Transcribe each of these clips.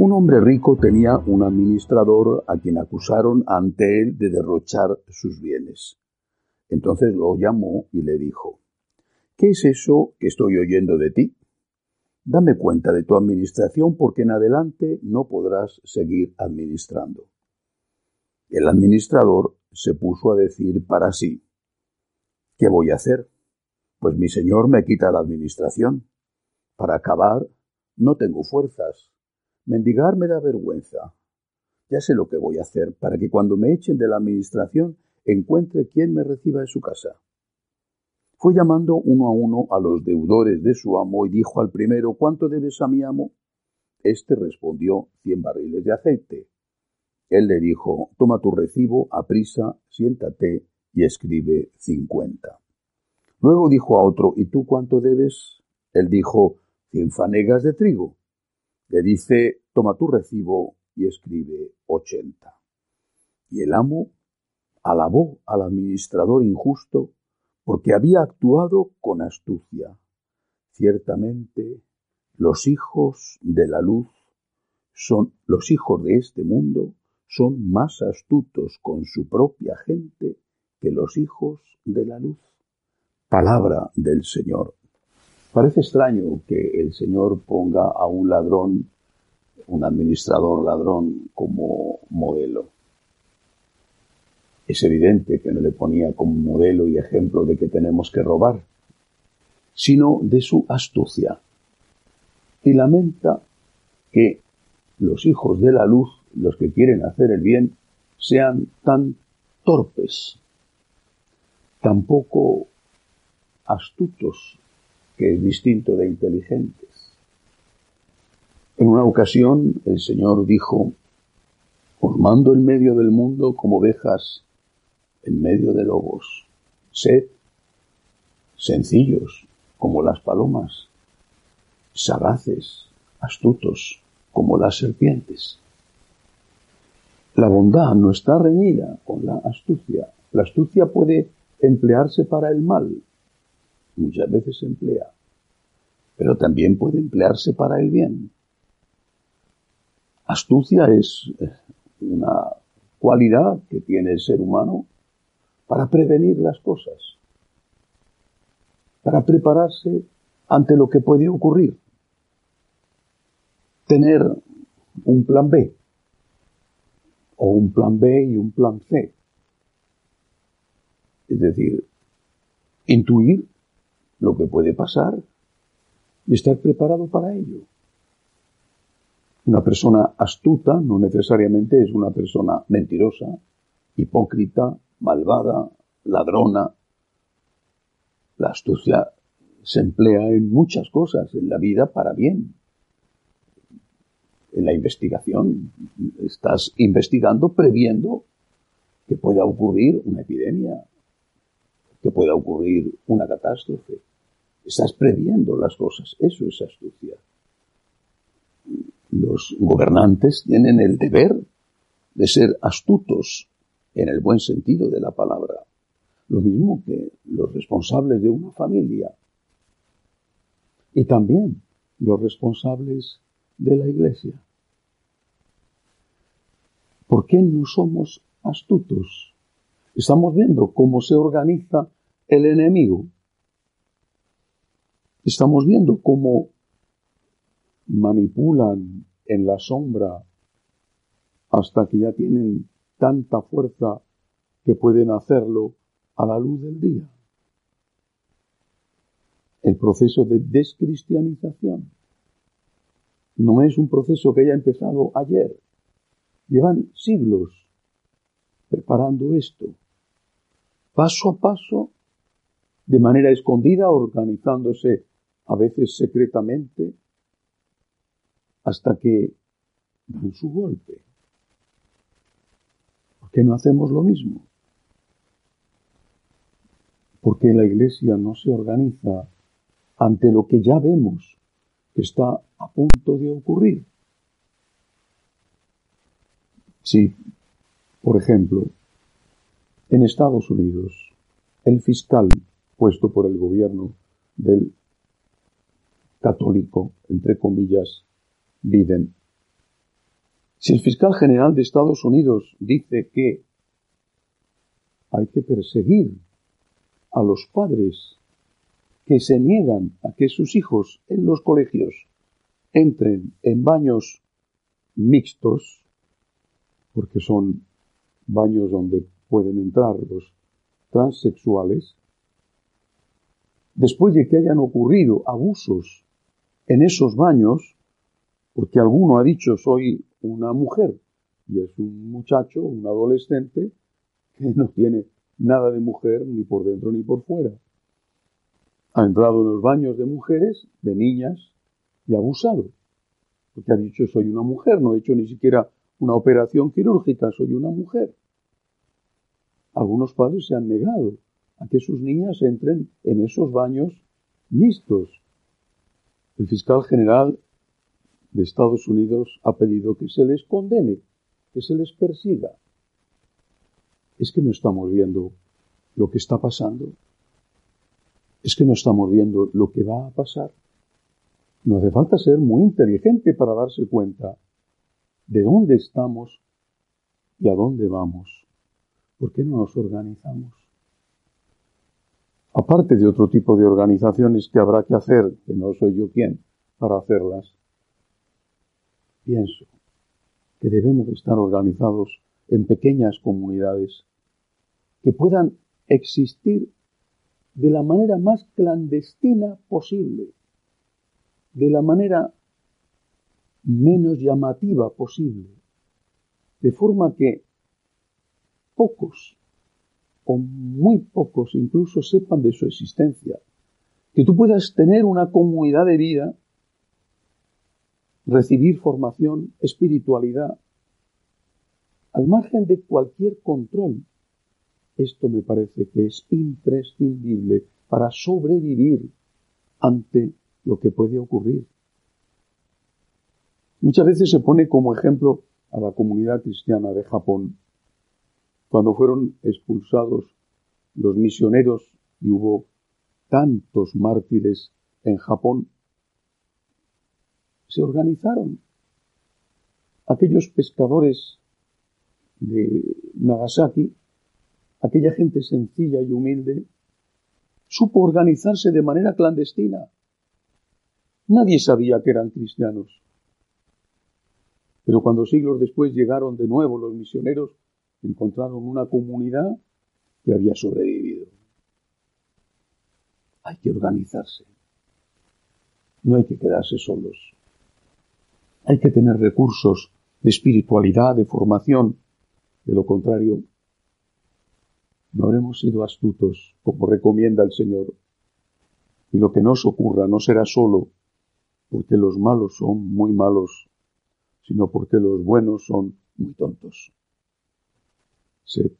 un hombre rico tenía un administrador a quien acusaron ante él de derrochar sus bienes. Entonces lo llamó y le dijo, ¿qué es eso que estoy oyendo de ti? Dame cuenta de tu administración porque en adelante no podrás seguir administrando. El administrador se puso a decir para sí, ¿qué voy a hacer? Pues mi señor me quita la administración. Para acabar, no tengo fuerzas. Mendigar me da vergüenza. Ya sé lo que voy a hacer para que cuando me echen de la administración encuentre quien me reciba en su casa. Fue llamando uno a uno a los deudores de su amo y dijo al primero, ¿cuánto debes a mi amo? Este respondió, cien barriles de aceite. Él le dijo, toma tu recibo, aprisa, siéntate y escribe cincuenta. Luego dijo a otro, ¿y tú cuánto debes? Él dijo, cien fanegas de trigo. Le dice, toma tu recibo y escribe ochenta. Y el amo alabó al administrador injusto porque había actuado con astucia. Ciertamente, los hijos de la luz son, los hijos de este mundo son más astutos con su propia gente que los hijos de la luz. Palabra del Señor. Parece extraño que el Señor ponga a un ladrón, un administrador ladrón, como modelo. Es evidente que no le ponía como modelo y ejemplo de que tenemos que robar, sino de su astucia. Y lamenta que los hijos de la luz, los que quieren hacer el bien, sean tan torpes, tan poco astutos, que es distinto de inteligentes. En una ocasión el Señor dijo, os mando en medio del mundo como ovejas en medio de lobos. Sed sencillos como las palomas, sagaces, astutos como las serpientes. La bondad no está reñida con la astucia. La astucia puede emplearse para el mal, muchas veces se emplea, pero también puede emplearse para el bien. Astucia es eh, una cualidad que tiene el ser humano para prevenir las cosas, para prepararse ante lo que puede ocurrir, tener un plan B o un plan B y un plan C. Es decir, intuir lo que puede pasar y estar preparado para ello. Una persona astuta no necesariamente es una persona mentirosa, hipócrita, malvada, ladrona. La astucia se emplea en muchas cosas en la vida para bien. En la investigación estás investigando previendo que pueda ocurrir una epidemia, que pueda ocurrir una catástrofe. Estás previendo las cosas. Eso es astucia. Los gobernantes tienen el deber de ser astutos en el buen sentido de la palabra. Lo mismo que los responsables de una familia. Y también los responsables de la iglesia. ¿Por qué no somos astutos? Estamos viendo cómo se organiza el enemigo. Estamos viendo cómo manipulan en la sombra hasta que ya tienen tanta fuerza que pueden hacerlo a la luz del día. El proceso de descristianización no es un proceso que haya empezado ayer. Llevan siglos preparando esto, paso a paso, de manera escondida, organizándose a veces secretamente, hasta que dan su golpe. ¿Por qué no hacemos lo mismo? ¿Por qué la Iglesia no se organiza ante lo que ya vemos que está a punto de ocurrir? Si, por ejemplo, en Estados Unidos, el fiscal puesto por el gobierno del católico, entre comillas, Biden, si el fiscal general de Estados Unidos dice que hay que perseguir a los padres que se niegan a que sus hijos en los colegios entren en baños mixtos, porque son baños donde pueden entrar los transexuales, después de que hayan ocurrido abusos en esos baños, porque alguno ha dicho soy una mujer y es un muchacho, un adolescente, que no tiene nada de mujer ni por dentro ni por fuera. Ha entrado en los baños de mujeres, de niñas, y ha abusado. Porque ha dicho soy una mujer, no he hecho ni siquiera una operación quirúrgica, soy una mujer. Algunos padres se han negado a que sus niñas entren en esos baños mixtos. El fiscal general de Estados Unidos ha pedido que se les condene, que se les persiga. Es que no estamos viendo lo que está pasando. Es que no estamos viendo lo que va a pasar. No hace falta ser muy inteligente para darse cuenta de dónde estamos y a dónde vamos. ¿Por qué no nos organizamos? Aparte de otro tipo de organizaciones que habrá que hacer, que no soy yo quien para hacerlas, pienso que debemos estar organizados en pequeñas comunidades que puedan existir de la manera más clandestina posible, de la manera menos llamativa posible, de forma que pocos o muy pocos incluso sepan de su existencia, que tú puedas tener una comunidad de vida recibir formación, espiritualidad, al margen de cualquier control. Esto me parece que es imprescindible para sobrevivir ante lo que puede ocurrir. Muchas veces se pone como ejemplo a la comunidad cristiana de Japón, cuando fueron expulsados los misioneros y hubo tantos mártires en Japón se organizaron. Aquellos pescadores de Nagasaki, aquella gente sencilla y humilde, supo organizarse de manera clandestina. Nadie sabía que eran cristianos. Pero cuando siglos después llegaron de nuevo los misioneros, encontraron una comunidad que había sobrevivido. Hay que organizarse. No hay que quedarse solos. Hay que tener recursos de espiritualidad, de formación. De lo contrario, no habremos sido astutos, como recomienda el Señor. Y lo que nos ocurra no será solo porque los malos son muy malos, sino porque los buenos son muy tontos. Sed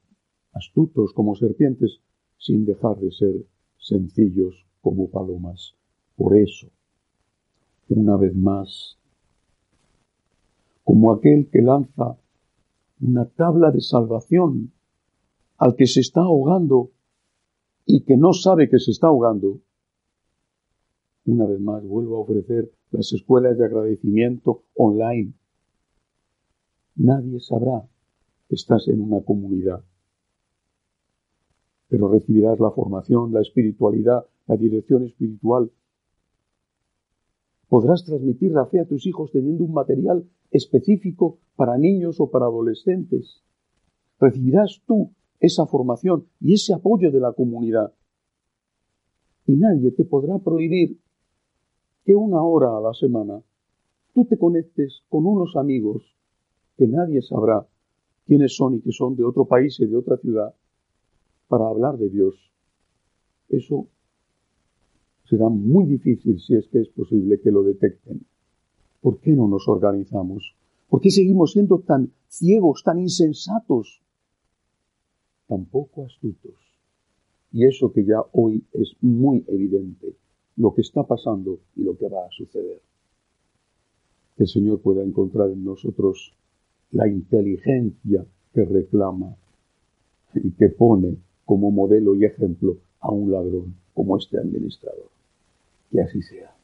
astutos como serpientes sin dejar de ser sencillos como palomas. Por eso, una vez más, como aquel que lanza una tabla de salvación al que se está ahogando y que no sabe que se está ahogando, una vez más vuelvo a ofrecer las escuelas de agradecimiento online. Nadie sabrá estás en una comunidad, pero recibirás la formación, la espiritualidad, la dirección espiritual. Podrás transmitir la fe a tus hijos teniendo un material específico para niños o para adolescentes. Recibirás tú esa formación y ese apoyo de la comunidad. Y nadie te podrá prohibir que una hora a la semana tú te conectes con unos amigos que nadie sabrá quiénes son y que son de otro país y de otra ciudad para hablar de Dios. Eso será muy difícil si es que es posible que lo detecten. ¿Por qué no nos organizamos? ¿Por qué seguimos siendo tan ciegos, tan insensatos, tan poco astutos? Y eso que ya hoy es muy evidente, lo que está pasando y lo que va a suceder. Que el Señor pueda encontrar en nosotros la inteligencia que reclama y que pone como modelo y ejemplo a un ladrón como este administrador. Que así sea.